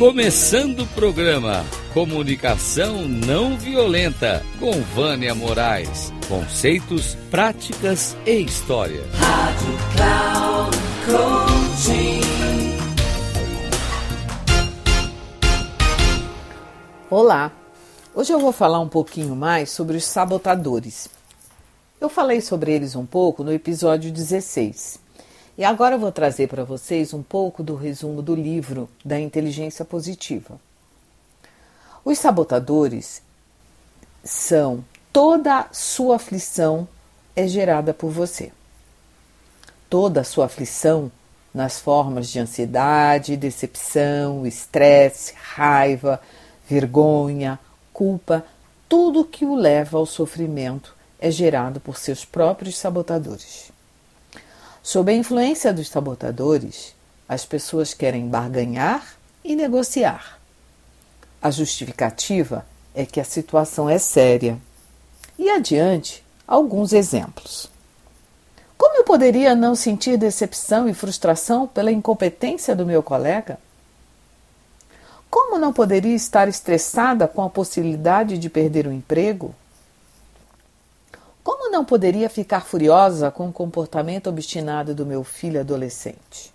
Começando o programa Comunicação Não Violenta com Vânia Moraes. Conceitos, práticas e história. Rádio Cloud Coaching. Olá! Hoje eu vou falar um pouquinho mais sobre os sabotadores. Eu falei sobre eles um pouco no episódio 16. E agora eu vou trazer para vocês um pouco do resumo do livro da inteligência positiva. Os sabotadores são toda sua aflição é gerada por você. Toda a sua aflição nas formas de ansiedade, decepção, estresse, raiva, vergonha, culpa, tudo que o leva ao sofrimento é gerado por seus próprios sabotadores. Sob a influência dos sabotadores, as pessoas querem barganhar e negociar. A justificativa é que a situação é séria. E adiante, alguns exemplos. Como eu poderia não sentir decepção e frustração pela incompetência do meu colega? Como não poderia estar estressada com a possibilidade de perder o emprego? Não poderia ficar furiosa com o comportamento obstinado do meu filho adolescente?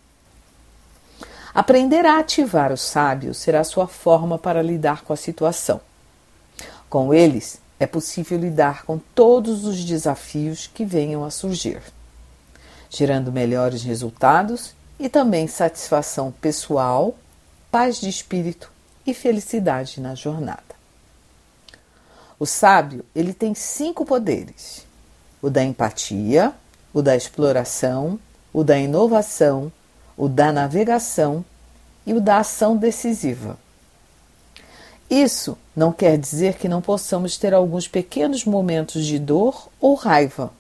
Aprender a ativar o sábio será sua forma para lidar com a situação. Com eles, é possível lidar com todos os desafios que venham a surgir, gerando melhores resultados e também satisfação pessoal, paz de espírito e felicidade na jornada. O sábio, ele tem cinco poderes: o da empatia, o da exploração, o da inovação, o da navegação e o da ação decisiva. Isso não quer dizer que não possamos ter alguns pequenos momentos de dor ou raiva,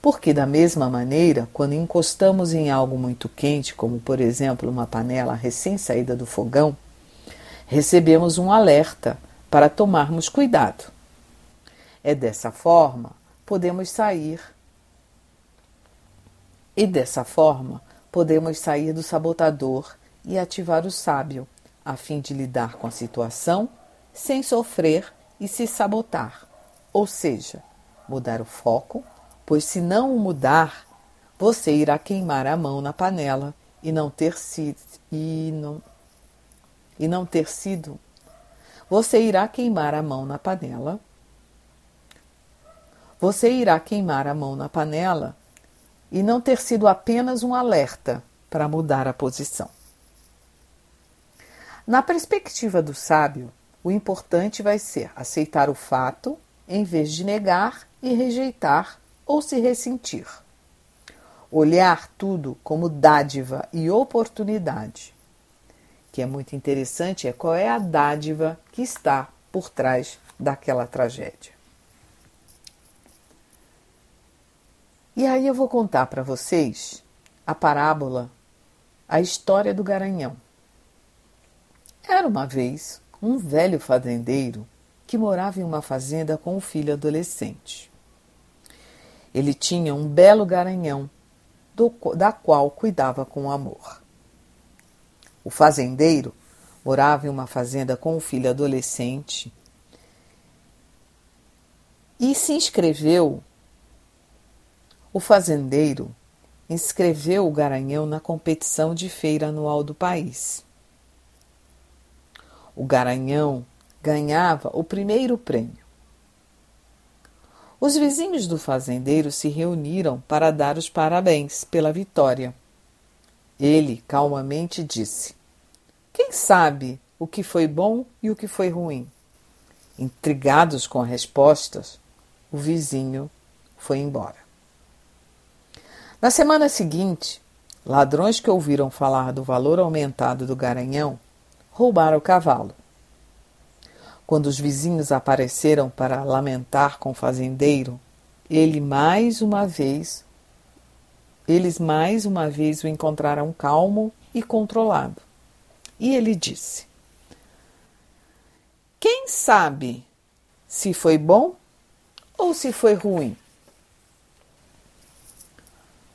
porque, da mesma maneira, quando encostamos em algo muito quente, como por exemplo uma panela recém-saída do fogão, recebemos um alerta para tomarmos cuidado. É dessa forma podemos sair e dessa forma podemos sair do sabotador e ativar o sábio, a fim de lidar com a situação sem sofrer e se sabotar, ou seja, mudar o foco, pois se não o mudar, você irá queimar a mão na panela e não ter sido e não, e não ter sido você irá queimar a mão na panela. Você irá queimar a mão na panela e não ter sido apenas um alerta para mudar a posição. Na perspectiva do sábio, o importante vai ser aceitar o fato em vez de negar e rejeitar ou se ressentir. Olhar tudo como dádiva e oportunidade que é muito interessante é qual é a dádiva que está por trás daquela tragédia. E aí eu vou contar para vocês a parábola, a história do garanhão. Era uma vez um velho fazendeiro que morava em uma fazenda com um filho adolescente. Ele tinha um belo garanhão, do, da qual cuidava com amor. O fazendeiro morava em uma fazenda com um filho adolescente e se inscreveu. O fazendeiro inscreveu o Garanhão na competição de feira anual do país. O Garanhão ganhava o primeiro prêmio. Os vizinhos do fazendeiro se reuniram para dar os parabéns pela vitória. Ele calmamente disse: Quem sabe o que foi bom e o que foi ruim? Intrigados com as respostas, o vizinho foi embora. Na semana seguinte, ladrões que ouviram falar do valor aumentado do garanhão roubaram o cavalo. Quando os vizinhos apareceram para lamentar com o fazendeiro, ele mais uma vez eles mais uma vez o encontraram calmo e controlado. E ele disse: Quem sabe se foi bom ou se foi ruim?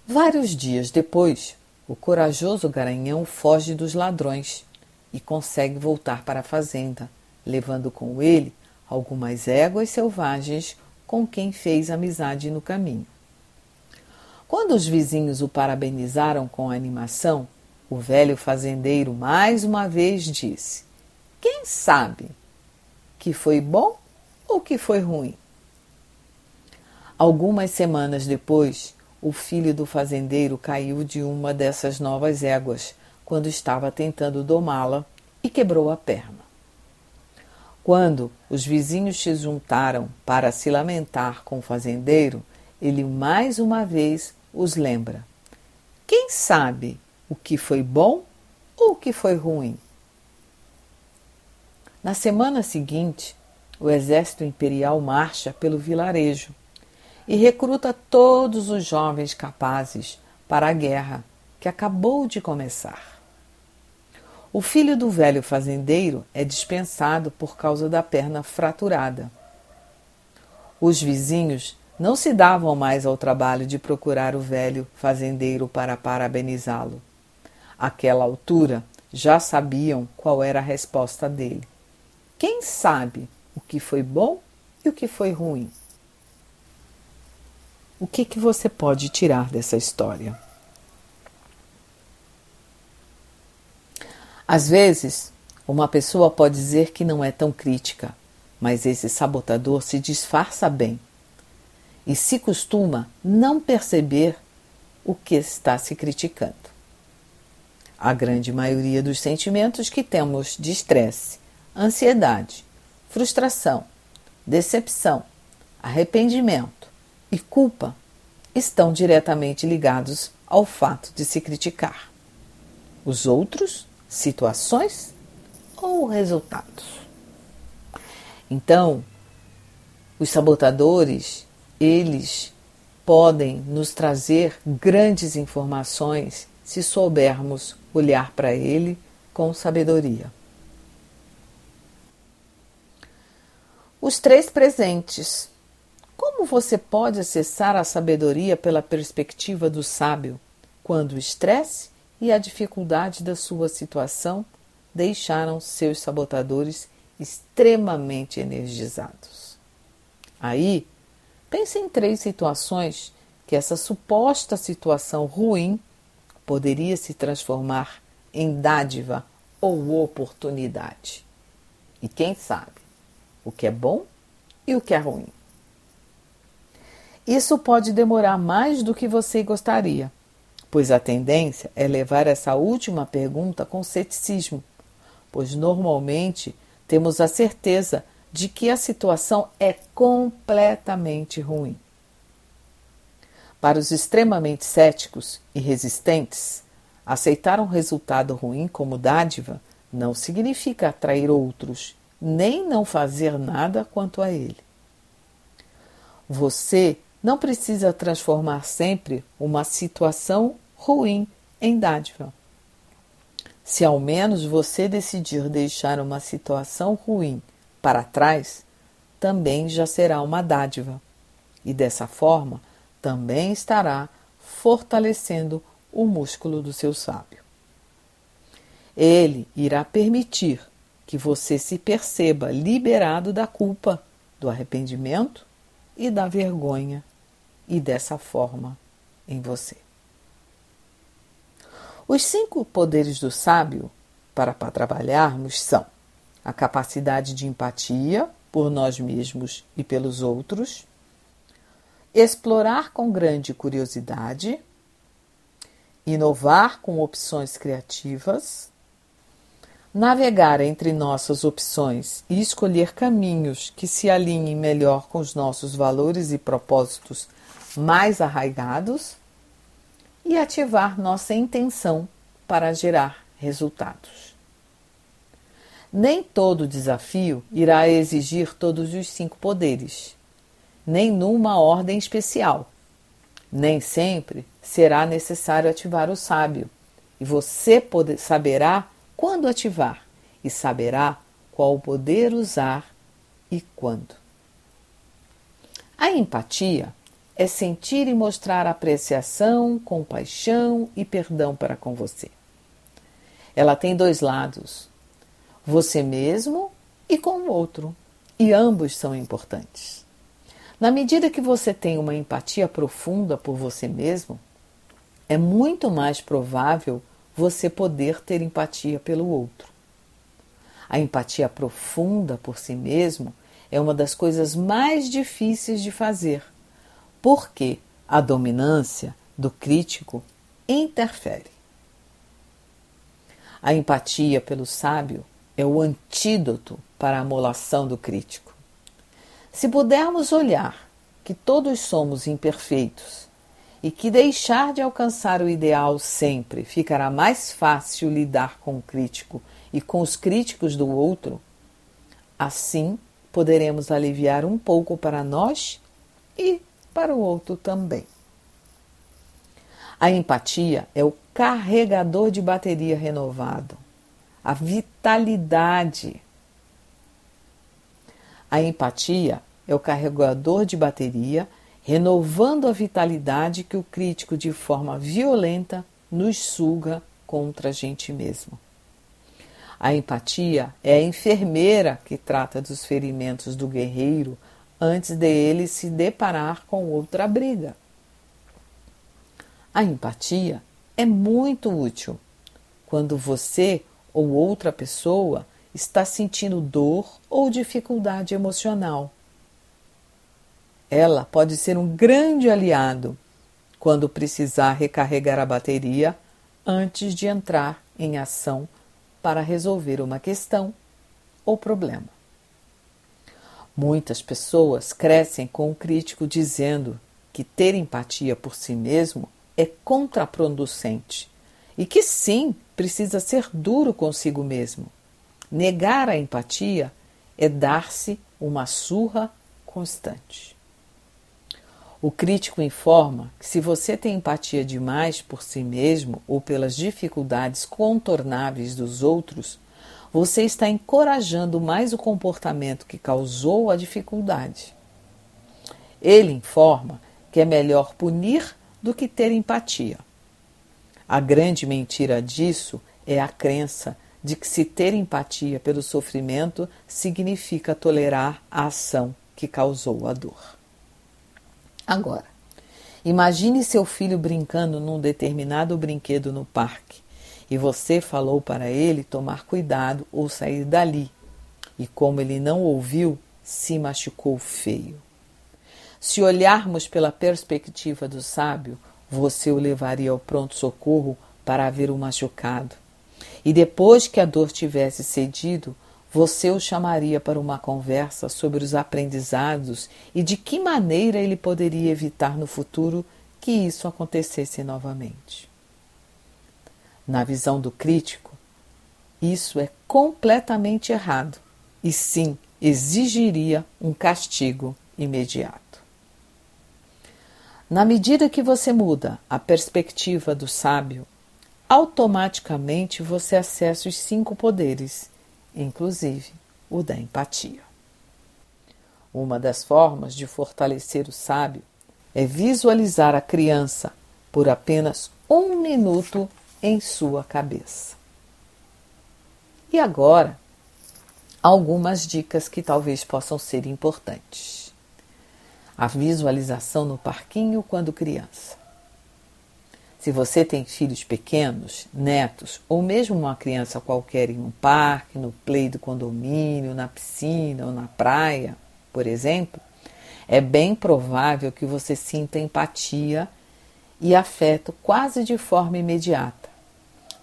Vários dias depois, o corajoso garanhão foge dos ladrões e consegue voltar para a fazenda, levando com ele algumas éguas selvagens com quem fez amizade no caminho. Quando os vizinhos o parabenizaram com animação, o velho fazendeiro mais uma vez disse: Quem sabe que foi bom ou que foi ruim? Algumas semanas depois, o filho do fazendeiro caiu de uma dessas novas éguas quando estava tentando domá-la e quebrou a perna. Quando os vizinhos se juntaram para se lamentar com o fazendeiro, ele mais uma vez os lembra: Quem sabe o que foi bom ou o que foi ruim? Na semana seguinte, o exército imperial marcha pelo vilarejo e recruta todos os jovens capazes para a guerra que acabou de começar. O filho do velho fazendeiro é dispensado por causa da perna fraturada. Os vizinhos não se davam mais ao trabalho de procurar o velho fazendeiro para parabenizá-lo. Àquela altura, já sabiam qual era a resposta dele. Quem sabe o que foi bom e o que foi ruim? O que, que você pode tirar dessa história? Às vezes, uma pessoa pode dizer que não é tão crítica, mas esse sabotador se disfarça bem e se costuma não perceber o que está se criticando. A grande maioria dos sentimentos que temos de estresse, ansiedade, frustração, decepção, arrependimento, e culpa estão diretamente ligados ao fato de se criticar. Os outros, situações ou resultados. Então, os sabotadores, eles podem nos trazer grandes informações se soubermos olhar para ele com sabedoria. Os três presentes como você pode acessar a sabedoria pela perspectiva do sábio, quando o estresse e a dificuldade da sua situação deixaram seus sabotadores extremamente energizados? Aí, pense em três situações que essa suposta situação ruim poderia se transformar em dádiva ou oportunidade. E quem sabe o que é bom e o que é ruim. Isso pode demorar mais do que você gostaria, pois a tendência é levar essa última pergunta com ceticismo, pois normalmente temos a certeza de que a situação é completamente ruim. Para os extremamente céticos e resistentes, aceitar um resultado ruim como dádiva não significa atrair outros, nem não fazer nada quanto a ele. Você não precisa transformar sempre uma situação ruim em dádiva. Se ao menos você decidir deixar uma situação ruim para trás, também já será uma dádiva. E dessa forma, também estará fortalecendo o músculo do seu sábio. Ele irá permitir que você se perceba liberado da culpa, do arrependimento e da vergonha e dessa forma em você. Os cinco poderes do sábio para trabalharmos são a capacidade de empatia por nós mesmos e pelos outros, explorar com grande curiosidade, inovar com opções criativas, navegar entre nossas opções e escolher caminhos que se alinhem melhor com os nossos valores e propósitos mais arraigados e ativar nossa intenção para gerar resultados. Nem todo desafio irá exigir todos os cinco poderes, nem numa ordem especial. Nem sempre será necessário ativar o sábio, e você poder, saberá quando ativar e saberá qual poder usar e quando. A empatia é sentir e mostrar apreciação, compaixão e perdão para com você. Ela tem dois lados, você mesmo e com o outro, e ambos são importantes. Na medida que você tem uma empatia profunda por você mesmo, é muito mais provável você poder ter empatia pelo outro. A empatia profunda por si mesmo é uma das coisas mais difíceis de fazer, porque a dominância do crítico interfere. A empatia pelo sábio é o antídoto para a molação do crítico. Se pudermos olhar que todos somos imperfeitos e que deixar de alcançar o ideal sempre ficará mais fácil lidar com o crítico e com os críticos do outro, assim poderemos aliviar um pouco para nós e para o outro também. A empatia é o carregador de bateria renovado, a vitalidade. A empatia é o carregador de bateria renovando a vitalidade que o crítico, de forma violenta, nos suga contra a gente mesmo. A empatia é a enfermeira que trata dos ferimentos do guerreiro antes de ele se deparar com outra briga. A empatia é muito útil quando você ou outra pessoa está sentindo dor ou dificuldade emocional. Ela pode ser um grande aliado quando precisar recarregar a bateria antes de entrar em ação para resolver uma questão ou problema. Muitas pessoas crescem com o crítico dizendo que ter empatia por si mesmo é contraproducente e que sim, precisa ser duro consigo mesmo. Negar a empatia é dar-se uma surra constante. O crítico informa que se você tem empatia demais por si mesmo ou pelas dificuldades contornáveis dos outros, você está encorajando mais o comportamento que causou a dificuldade. Ele informa que é melhor punir do que ter empatia. A grande mentira disso é a crença de que se ter empatia pelo sofrimento significa tolerar a ação que causou a dor. Agora, imagine seu filho brincando num determinado brinquedo no parque e você falou para ele tomar cuidado ou sair dali. E como ele não ouviu, se machucou feio. Se olharmos pela perspectiva do sábio, você o levaria ao pronto-socorro para ver o machucado. E depois que a dor tivesse cedido, você o chamaria para uma conversa sobre os aprendizados e de que maneira ele poderia evitar no futuro que isso acontecesse novamente. Na visão do crítico, isso é completamente errado e sim exigiria um castigo imediato. Na medida que você muda a perspectiva do sábio, automaticamente você acessa os cinco poderes inclusive o da empatia. Uma das formas de fortalecer o sábio é visualizar a criança por apenas um minuto em sua cabeça. E agora, algumas dicas que talvez possam ser importantes. A visualização no parquinho quando criança. Se você tem filhos pequenos, netos, ou mesmo uma criança qualquer em um parque, no play do condomínio, na piscina ou na praia, por exemplo, é bem provável que você sinta empatia e afeto quase de forma imediata,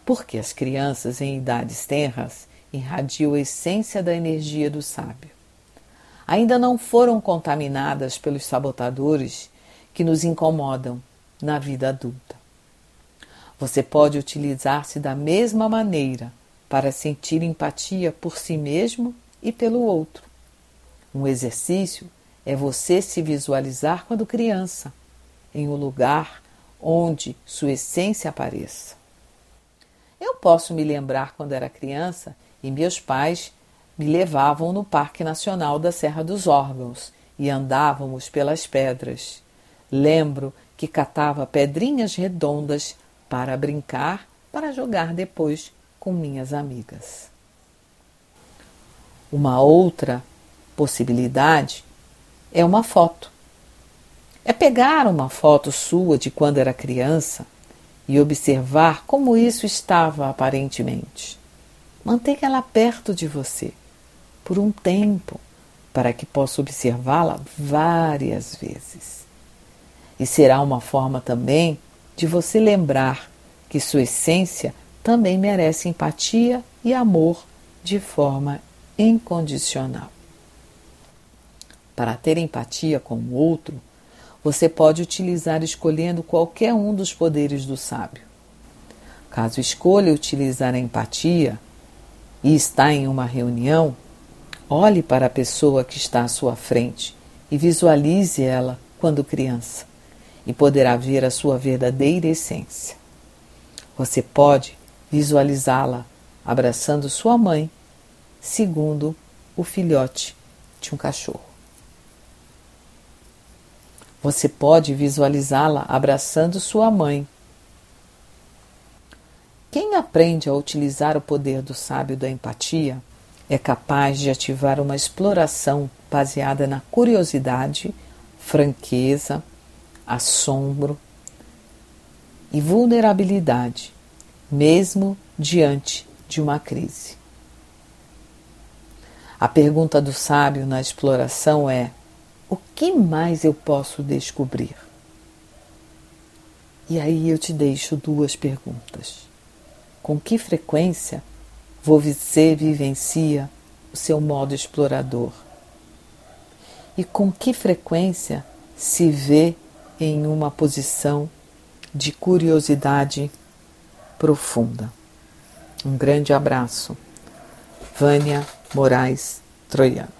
porque as crianças em idades tenras irradiam a essência da energia do sábio. Ainda não foram contaminadas pelos sabotadores que nos incomodam na vida adulta. Você pode utilizar-se da mesma maneira para sentir empatia por si mesmo e pelo outro. Um exercício é você se visualizar quando criança, em um lugar onde sua essência apareça. Eu posso me lembrar quando era criança e meus pais me levavam no Parque Nacional da Serra dos Órgãos e andávamos pelas pedras. Lembro que catava pedrinhas redondas para brincar, para jogar depois com minhas amigas. Uma outra possibilidade é uma foto. É pegar uma foto sua de quando era criança e observar como isso estava aparentemente. Mantenha ela perto de você por um tempo para que possa observá-la várias vezes. E será uma forma também de você lembrar que sua essência também merece empatia e amor de forma incondicional. Para ter empatia com o outro, você pode utilizar escolhendo qualquer um dos poderes do sábio. Caso escolha utilizar a empatia e está em uma reunião, olhe para a pessoa que está à sua frente e visualize ela quando criança, e poderá ver a sua verdadeira essência. Você pode visualizá-la abraçando sua mãe, segundo o filhote de um cachorro. Você pode visualizá-la abraçando sua mãe. Quem aprende a utilizar o poder do sábio da empatia é capaz de ativar uma exploração baseada na curiosidade, franqueza, assombro e vulnerabilidade, mesmo diante de uma crise. A pergunta do sábio na exploração é: o que mais eu posso descobrir? E aí eu te deixo duas perguntas. Com que frequência você vivencia o seu modo explorador? E com que frequência se vê em uma posição de curiosidade profunda? Um grande abraço. Vânia Moraes Troiano.